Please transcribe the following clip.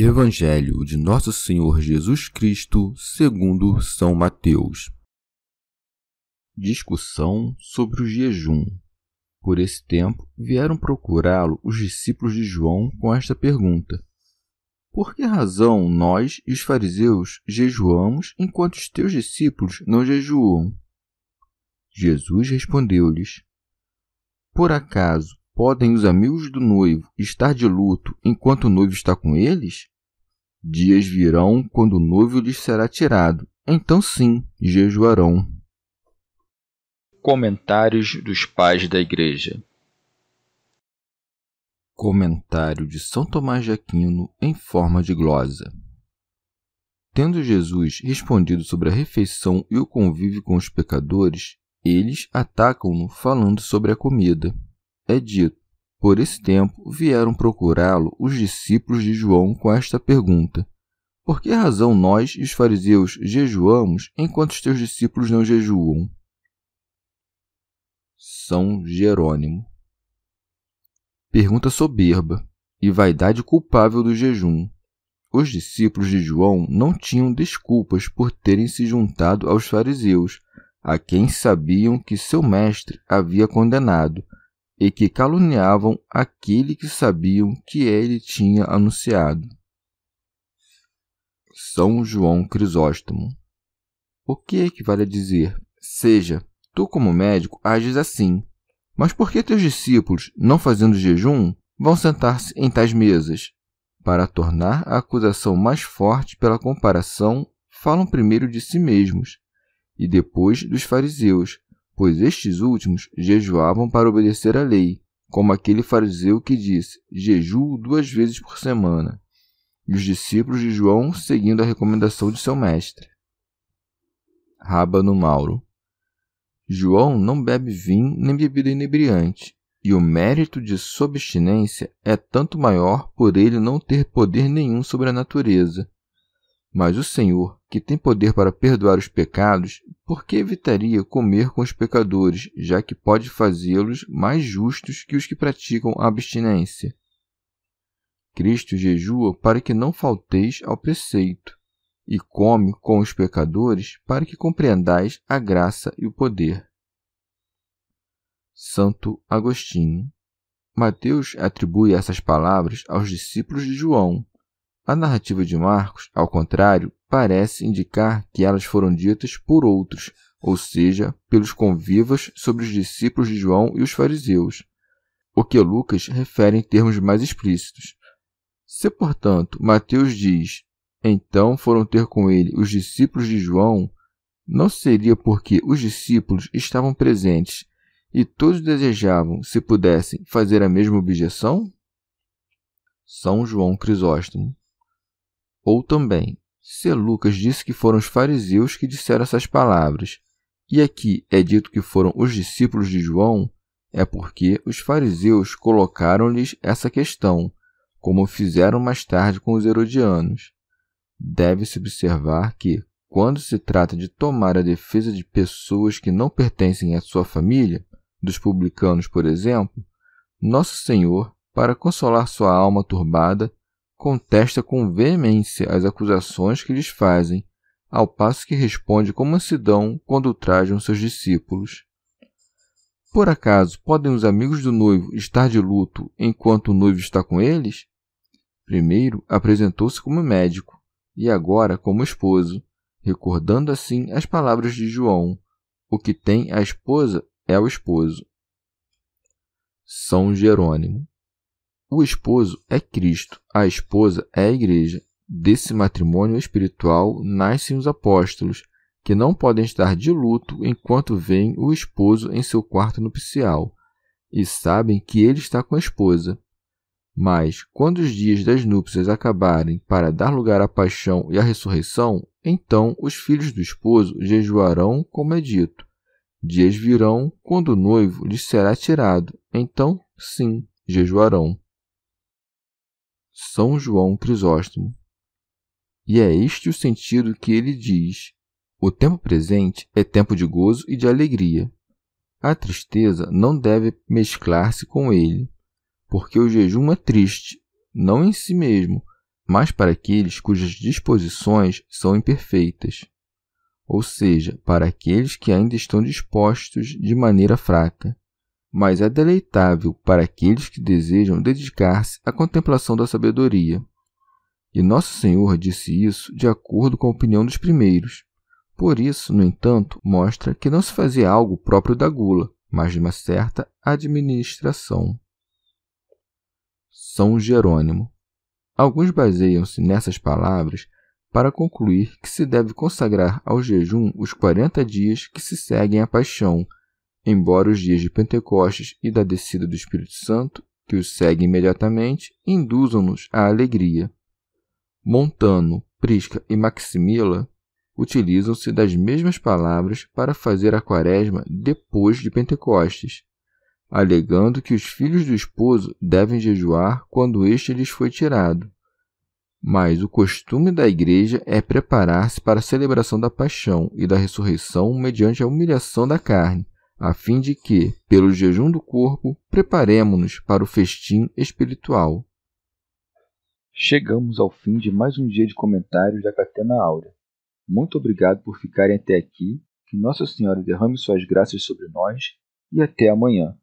Evangelho de Nosso Senhor Jesus Cristo, segundo São Mateus. Discussão sobre o jejum. Por esse tempo, vieram procurá-lo os discípulos de João com esta pergunta: Por que razão nós e os fariseus jejuamos enquanto os teus discípulos não jejuam? Jesus respondeu-lhes: Por acaso Podem os amigos do noivo estar de luto enquanto o noivo está com eles? Dias virão quando o noivo lhes será tirado. Então sim, jejuarão. Comentários dos Pais da Igreja Comentário de São Tomás de Aquino em forma de glosa. Tendo Jesus respondido sobre a refeição e o convívio com os pecadores, eles atacam-no falando sobre a comida é dito: Por esse tempo vieram procurá-lo os discípulos de João com esta pergunta: Por que razão nós e os fariseus jejuamos enquanto os teus discípulos não jejuam? São Jerônimo. Pergunta soberba e vaidade culpável do jejum. Os discípulos de João não tinham desculpas por terem se juntado aos fariseus, a quem sabiam que seu mestre havia condenado, e que caluniavam aquele que sabiam que ele tinha anunciado. São João Crisóstomo. O que equivale a dizer: Seja, tu como médico ages assim, mas por que teus discípulos, não fazendo jejum, vão sentar-se em tais mesas? Para tornar a acusação mais forte pela comparação, falam primeiro de si mesmos e depois dos fariseus, pois estes últimos jejuavam para obedecer à lei, como aquele fariseu que disse: Jejuo duas vezes por semana. E os discípulos de João seguindo a recomendação de seu mestre. Rábano Mauro. João não bebe vinho nem bebida inebriante, e o mérito de sua abstinência é tanto maior por ele não ter poder nenhum sobre a natureza, mas o Senhor, que tem poder para perdoar os pecados, por que evitaria comer com os pecadores, já que pode fazê-los mais justos que os que praticam a abstinência? Cristo jejua para que não falteis ao preceito, e come com os pecadores para que compreendais a graça e o poder. Santo Agostinho Mateus atribui essas palavras aos discípulos de João, a narrativa de Marcos, ao contrário, parece indicar que elas foram ditas por outros, ou seja, pelos convivas sobre os discípulos de João e os fariseus, o que Lucas refere em termos mais explícitos. Se, portanto, Mateus diz: Então foram ter com ele os discípulos de João, não seria porque os discípulos estavam presentes e todos desejavam, se pudessem, fazer a mesma objeção? São João Crisóstomo ou também, se Lucas disse que foram os fariseus que disseram essas palavras, e aqui é dito que foram os discípulos de João, é porque os fariseus colocaram-lhes essa questão, como fizeram mais tarde com os herodianos. Deve-se observar que, quando se trata de tomar a defesa de pessoas que não pertencem à sua família, dos publicanos, por exemplo, Nosso Senhor, para consolar sua alma turbada, contesta com veemência as acusações que lhes fazem, ao passo que responde com mansidão quando trajam seus discípulos. Por acaso podem os amigos do noivo estar de luto enquanto o noivo está com eles? Primeiro apresentou-se como médico e agora como esposo, recordando assim as palavras de João: O que tem a esposa é o esposo. São Jerônimo. O esposo é Cristo, a esposa é a Igreja. Desse matrimônio espiritual nascem os apóstolos, que não podem estar de luto enquanto veem o esposo em seu quarto nupcial, e sabem que ele está com a esposa. Mas, quando os dias das núpcias acabarem para dar lugar à paixão e à ressurreição, então os filhos do esposo jejuarão, como é dito. Dias virão quando o noivo lhes será tirado, então, sim, jejuarão. São João Crisóstomo. E é este o sentido que ele diz: o tempo presente é tempo de gozo e de alegria. A tristeza não deve mesclar-se com ele porque o jejum é triste, não em si mesmo, mas para aqueles cujas disposições são imperfeitas, ou seja, para aqueles que ainda estão dispostos de maneira fraca. Mas é deleitável para aqueles que desejam dedicar-se à contemplação da sabedoria. E Nosso Senhor disse isso de acordo com a opinião dos primeiros. Por isso, no entanto, mostra que não se fazia algo próprio da gula, mas de uma certa administração. São Jerônimo. Alguns baseiam-se nessas palavras para concluir que se deve consagrar ao jejum os 40 dias que se seguem à paixão, embora os dias de Pentecostes e da descida do Espírito Santo, que os seguem imediatamente, induzam-nos à alegria. Montano, Prisca e Maximila utilizam-se das mesmas palavras para fazer a quaresma depois de Pentecostes, alegando que os filhos do esposo devem jejuar quando este lhes foi tirado. Mas o costume da Igreja é preparar-se para a celebração da paixão e da ressurreição mediante a humilhação da carne, a fim de que, pelo jejum do corpo, preparemos-nos para o festim espiritual. Chegamos ao fim de mais um dia de comentários da Catena Áurea. Muito obrigado por ficarem até aqui, que Nossa Senhora derrame suas graças sobre nós e até amanhã.